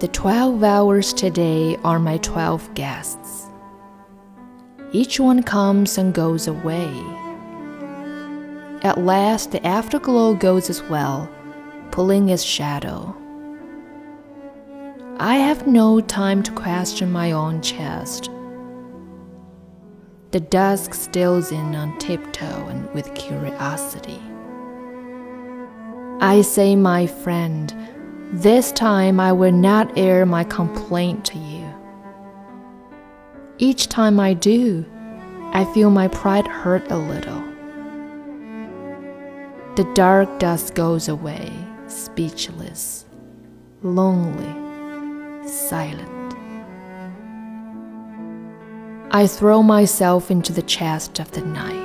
The twelve hours today are my twelve guests. Each one comes and goes away. At last, the afterglow goes as well, pulling its shadow. I have no time to question my own chest. The dusk steals in on tiptoe and with curiosity. I say, my friend, this time I will not air my complaint to you. Each time I do, I feel my pride hurt a little. The dark dust goes away, speechless, lonely, silent. I throw myself into the chest of the night.